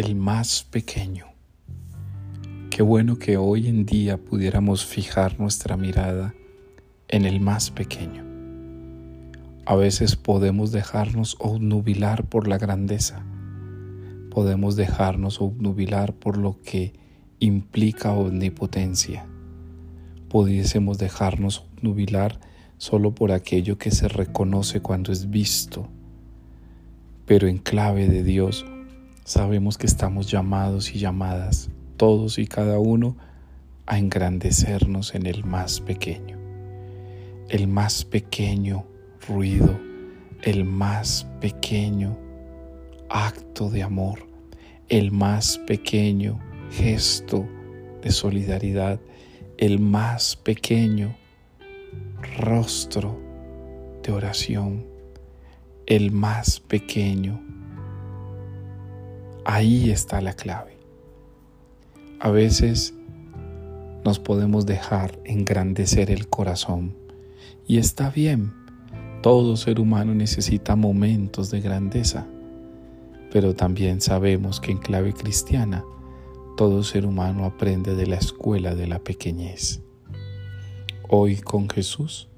el más pequeño. Qué bueno que hoy en día pudiéramos fijar nuestra mirada en el más pequeño. A veces podemos dejarnos obnubilar por la grandeza, podemos dejarnos obnubilar por lo que implica omnipotencia, pudiésemos dejarnos obnubilar solo por aquello que se reconoce cuando es visto, pero en clave de Dios sabemos que estamos llamados y llamadas, todos y cada uno, a engrandecernos en el más pequeño. El más pequeño ruido, el más pequeño acto de amor, el más pequeño gesto de solidaridad, el más pequeño rostro de oración, el más pequeño Ahí está la clave. A veces nos podemos dejar engrandecer el corazón y está bien. Todo ser humano necesita momentos de grandeza, pero también sabemos que en clave cristiana todo ser humano aprende de la escuela de la pequeñez. Hoy con Jesús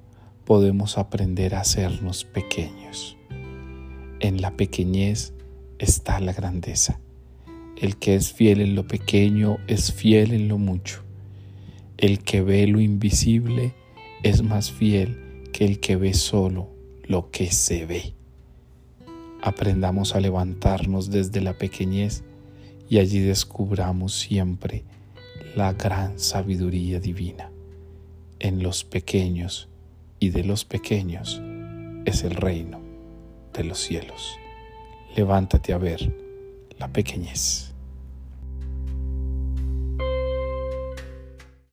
podemos aprender a hacernos pequeños. En la pequeñez está la grandeza. El que es fiel en lo pequeño es fiel en lo mucho. El que ve lo invisible es más fiel que el que ve solo lo que se ve. Aprendamos a levantarnos desde la pequeñez y allí descubramos siempre la gran sabiduría divina. En los pequeños y de los pequeños es el reino de los cielos levántate a ver la pequeñez.